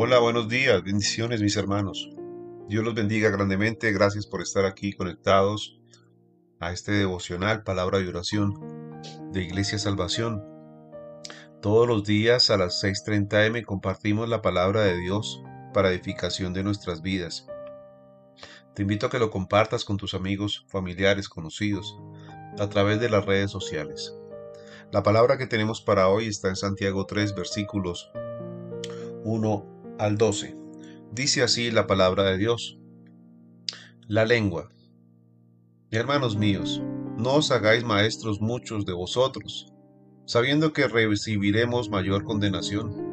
Hola, buenos días, bendiciones mis hermanos. Dios los bendiga grandemente, gracias por estar aquí conectados a este devocional, palabra y oración de Iglesia Salvación. Todos los días a las 6.30 m compartimos la palabra de Dios para edificación de nuestras vidas. Te invito a que lo compartas con tus amigos, familiares, conocidos, a través de las redes sociales. La palabra que tenemos para hoy está en Santiago 3, versículos 1 al 12. Dice así la palabra de Dios. La lengua. Hermanos míos, no os hagáis maestros muchos de vosotros, sabiendo que recibiremos mayor condenación.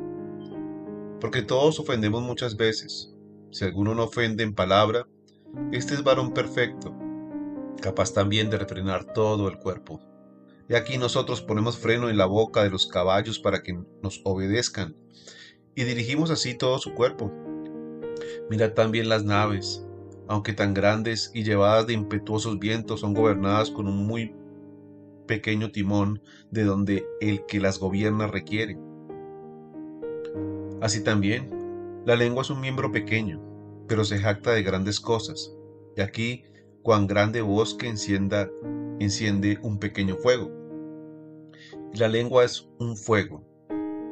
Porque todos ofendemos muchas veces. Si alguno no ofende en palabra, este es varón perfecto, capaz también de refrenar todo el cuerpo. Y aquí nosotros ponemos freno en la boca de los caballos para que nos obedezcan y dirigimos así todo su cuerpo. Mirad también las naves, aunque tan grandes y llevadas de impetuosos vientos, son gobernadas con un muy pequeño timón de donde el que las gobierna requiere. Así también, la lengua es un miembro pequeño, pero se jacta de grandes cosas. Y aquí, cuán grande bosque encienda, enciende un pequeño fuego. la lengua es un fuego,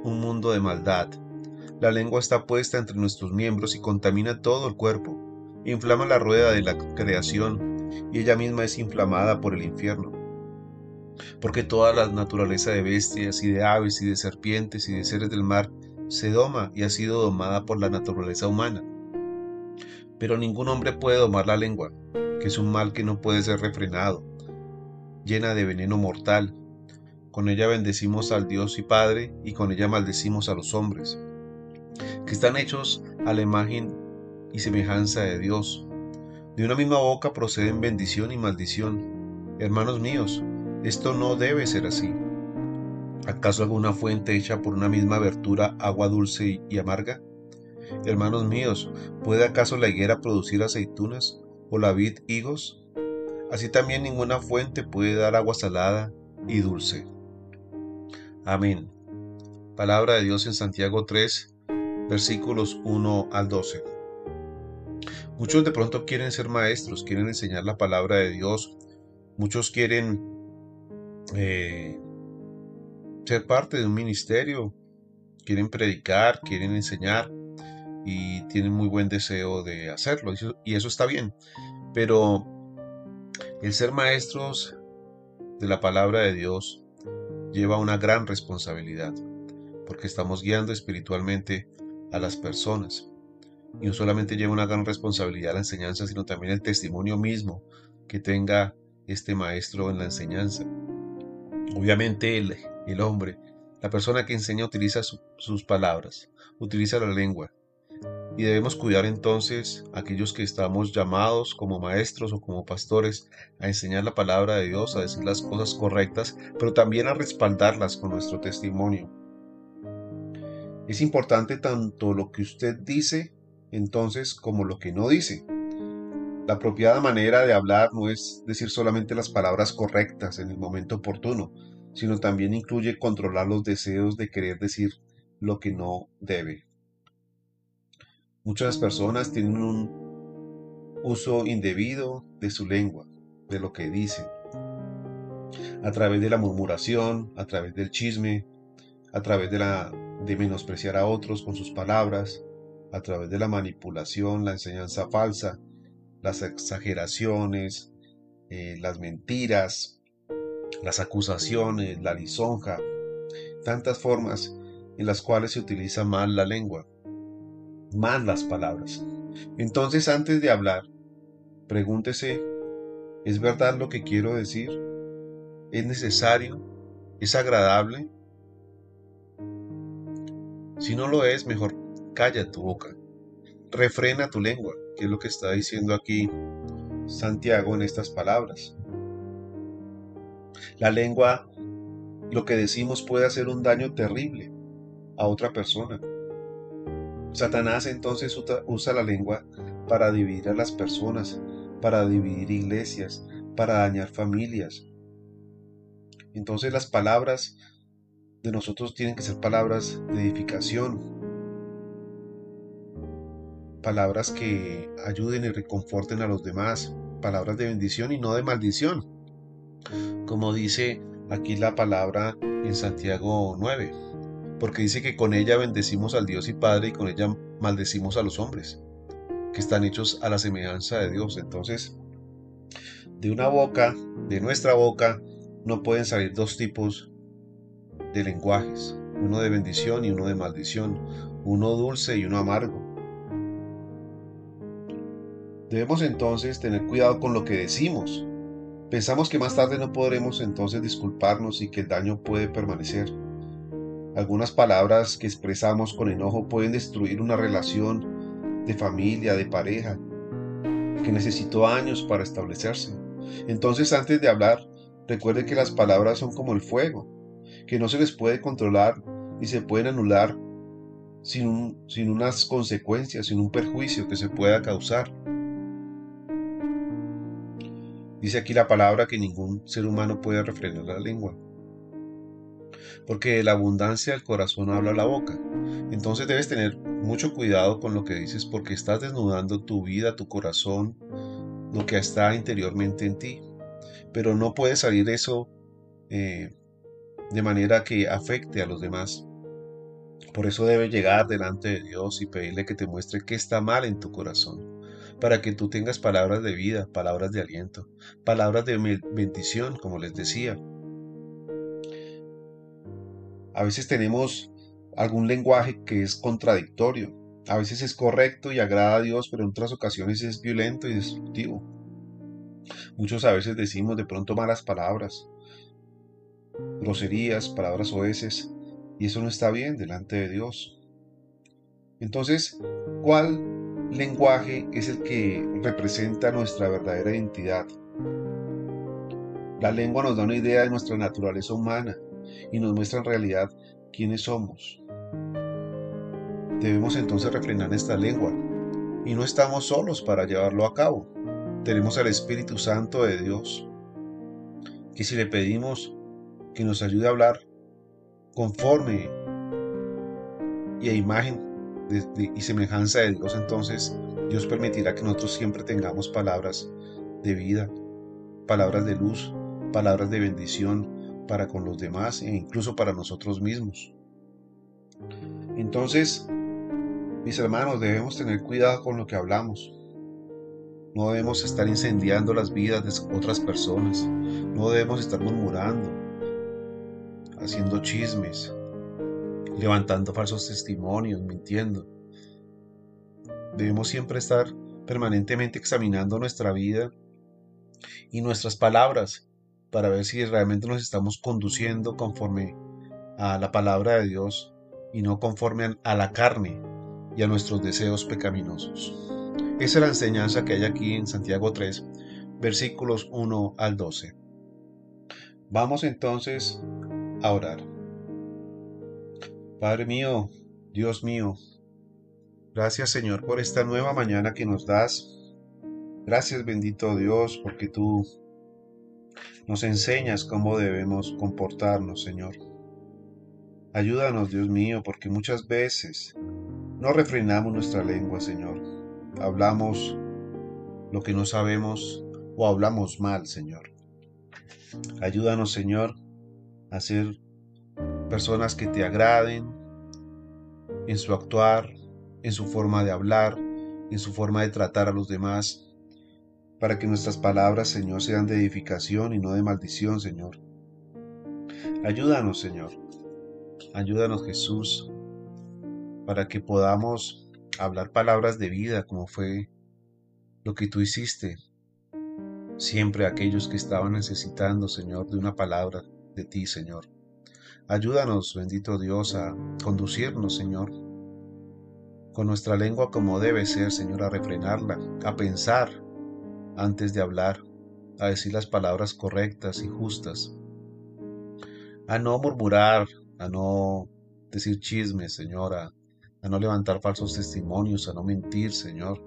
un mundo de maldad, la lengua está puesta entre nuestros miembros y contamina todo el cuerpo. Inflama la rueda de la creación y ella misma es inflamada por el infierno. Porque toda la naturaleza de bestias y de aves y de serpientes y de seres del mar se doma y ha sido domada por la naturaleza humana. Pero ningún hombre puede domar la lengua, que es un mal que no puede ser refrenado, llena de veneno mortal. Con ella bendecimos al Dios y Padre y con ella maldecimos a los hombres están hechos a la imagen y semejanza de Dios. De una misma boca proceden bendición y maldición. Hermanos míos, esto no debe ser así. ¿Acaso alguna fuente hecha por una misma abertura agua dulce y amarga? Hermanos míos, ¿puede acaso la higuera producir aceitunas o la vid higos? Así también ninguna fuente puede dar agua salada y dulce. Amén. Palabra de Dios en Santiago 3, versículos 1 al 12. Muchos de pronto quieren ser maestros, quieren enseñar la palabra de Dios, muchos quieren eh, ser parte de un ministerio, quieren predicar, quieren enseñar y tienen muy buen deseo de hacerlo y eso está bien, pero el ser maestros de la palabra de Dios lleva una gran responsabilidad porque estamos guiando espiritualmente a las personas. Y no solamente lleva una gran responsabilidad la enseñanza, sino también el testimonio mismo que tenga este maestro en la enseñanza. Obviamente el, el hombre, la persona que enseña utiliza sus palabras, utiliza la lengua. Y debemos cuidar entonces a aquellos que estamos llamados como maestros o como pastores a enseñar la palabra de Dios, a decir las cosas correctas, pero también a respaldarlas con nuestro testimonio es importante tanto lo que usted dice entonces como lo que no dice. La apropiada manera de hablar no es decir solamente las palabras correctas en el momento oportuno, sino también incluye controlar los deseos de querer decir lo que no debe. Muchas personas tienen un uso indebido de su lengua, de lo que dicen, a través de la murmuración, a través del chisme, a través de la de menospreciar a otros con sus palabras, a través de la manipulación, la enseñanza falsa, las exageraciones, eh, las mentiras, las acusaciones, la lisonja, tantas formas en las cuales se utiliza mal la lengua, mal las palabras. Entonces antes de hablar, pregúntese, ¿es verdad lo que quiero decir? ¿Es necesario? ¿Es agradable? Si no lo es, mejor calla tu boca. Refrena tu lengua, que es lo que está diciendo aquí Santiago en estas palabras. La lengua, lo que decimos puede hacer un daño terrible a otra persona. Satanás entonces usa la lengua para dividir a las personas, para dividir iglesias, para dañar familias. Entonces las palabras de nosotros tienen que ser palabras de edificación. palabras que ayuden y reconforten a los demás, palabras de bendición y no de maldición. Como dice aquí la palabra en Santiago 9, porque dice que con ella bendecimos al Dios y Padre y con ella maldecimos a los hombres, que están hechos a la semejanza de Dios. Entonces, de una boca, de nuestra boca, no pueden salir dos tipos de lenguajes, uno de bendición y uno de maldición, uno dulce y uno amargo. Debemos entonces tener cuidado con lo que decimos. Pensamos que más tarde no podremos entonces disculparnos y que el daño puede permanecer. Algunas palabras que expresamos con enojo pueden destruir una relación de familia, de pareja, que necesitó años para establecerse. Entonces antes de hablar, recuerde que las palabras son como el fuego, que no se les puede controlar y se pueden anular sin, sin unas consecuencias, sin un perjuicio que se pueda causar. Dice aquí la palabra que ningún ser humano puede refrenar la lengua. Porque la abundancia del corazón habla la boca. Entonces debes tener mucho cuidado con lo que dices porque estás desnudando tu vida, tu corazón, lo que está interiormente en ti. Pero no puede salir eso eh, de manera que afecte a los demás. Por eso debe llegar delante de Dios y pedirle que te muestre qué está mal en tu corazón, para que tú tengas palabras de vida, palabras de aliento, palabras de bendición, como les decía. A veces tenemos algún lenguaje que es contradictorio, a veces es correcto y agrada a Dios, pero en otras ocasiones es violento y destructivo. Muchos a veces decimos de pronto malas palabras, groserías, palabras oeces, y eso no está bien delante de Dios. Entonces, ¿cuál lenguaje es el que representa nuestra verdadera identidad? La lengua nos da una idea de nuestra naturaleza humana y nos muestra en realidad quiénes somos. Debemos entonces refrenar esta lengua y no estamos solos para llevarlo a cabo. Tenemos al Espíritu Santo de Dios, que si le pedimos que nos ayude a hablar conforme y a imagen y semejanza de Dios, entonces Dios permitirá que nosotros siempre tengamos palabras de vida, palabras de luz, palabras de bendición para con los demás e incluso para nosotros mismos. Entonces, mis hermanos, debemos tener cuidado con lo que hablamos. No debemos estar incendiando las vidas de otras personas. No debemos estar murmurando, haciendo chismes, levantando falsos testimonios, mintiendo. Debemos siempre estar permanentemente examinando nuestra vida y nuestras palabras para ver si realmente nos estamos conduciendo conforme a la palabra de Dios y no conforme a la carne y a nuestros deseos pecaminosos. Esa es la enseñanza que hay aquí en Santiago 3, versículos 1 al 12. Vamos entonces a orar. Padre mío, Dios mío, gracias Señor por esta nueva mañana que nos das. Gracias bendito Dios porque tú nos enseñas cómo debemos comportarnos, Señor. Ayúdanos, Dios mío, porque muchas veces no refrenamos nuestra lengua, Señor. Hablamos lo que no sabemos o hablamos mal, Señor. Ayúdanos, Señor, a ser personas que te agraden en su actuar, en su forma de hablar, en su forma de tratar a los demás, para que nuestras palabras, Señor, sean de edificación y no de maldición, Señor. Ayúdanos, Señor. Ayúdanos, Jesús, para que podamos hablar palabras de vida como fue lo que tú hiciste. Siempre aquellos que estaban necesitando, Señor, de una palabra de ti, Señor. Ayúdanos, bendito Dios, a conducirnos, Señor, con nuestra lengua como debe ser, Señor, a refrenarla, a pensar antes de hablar, a decir las palabras correctas y justas, a no murmurar, a no decir chismes, Señor, a, a no levantar falsos testimonios, a no mentir, Señor,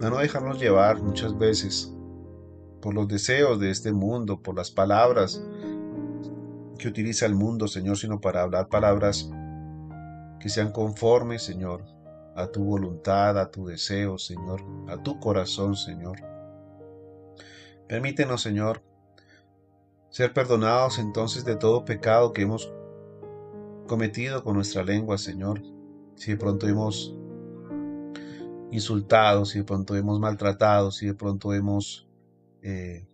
a no dejarnos llevar muchas veces por los deseos de este mundo, por las palabras que utiliza el mundo, Señor, sino para hablar palabras que sean conformes, Señor, a tu voluntad, a tu deseo, Señor, a tu corazón, Señor. Permítenos, Señor, ser perdonados entonces de todo pecado que hemos cometido con nuestra lengua, Señor. Si de pronto hemos insultado, si de pronto hemos maltratado, si de pronto hemos eh,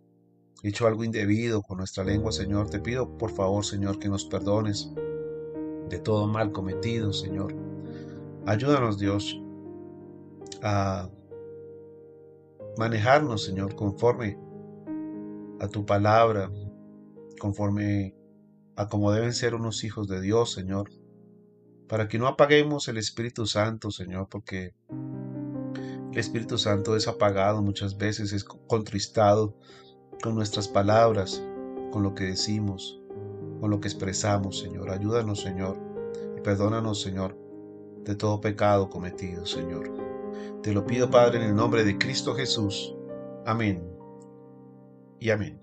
hecho algo indebido con nuestra lengua, Señor, te pido por favor, Señor, que nos perdones de todo mal cometido, Señor. Ayúdanos, Dios, a manejarnos, Señor, conforme a tu palabra, conforme a como deben ser unos hijos de Dios, Señor, para que no apaguemos el Espíritu Santo, Señor, porque el Espíritu Santo es apagado muchas veces, es contristado con nuestras palabras, con lo que decimos, con lo que expresamos, Señor. Ayúdanos, Señor, y perdónanos, Señor, de todo pecado cometido, Señor. Te lo pido, Padre, en el nombre de Cristo Jesús. Amén. Y amén.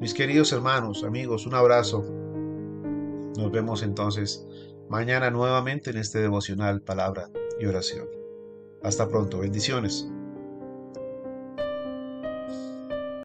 Mis queridos hermanos, amigos, un abrazo. Nos vemos entonces mañana nuevamente en este devocional Palabra y Oración. Hasta pronto, bendiciones.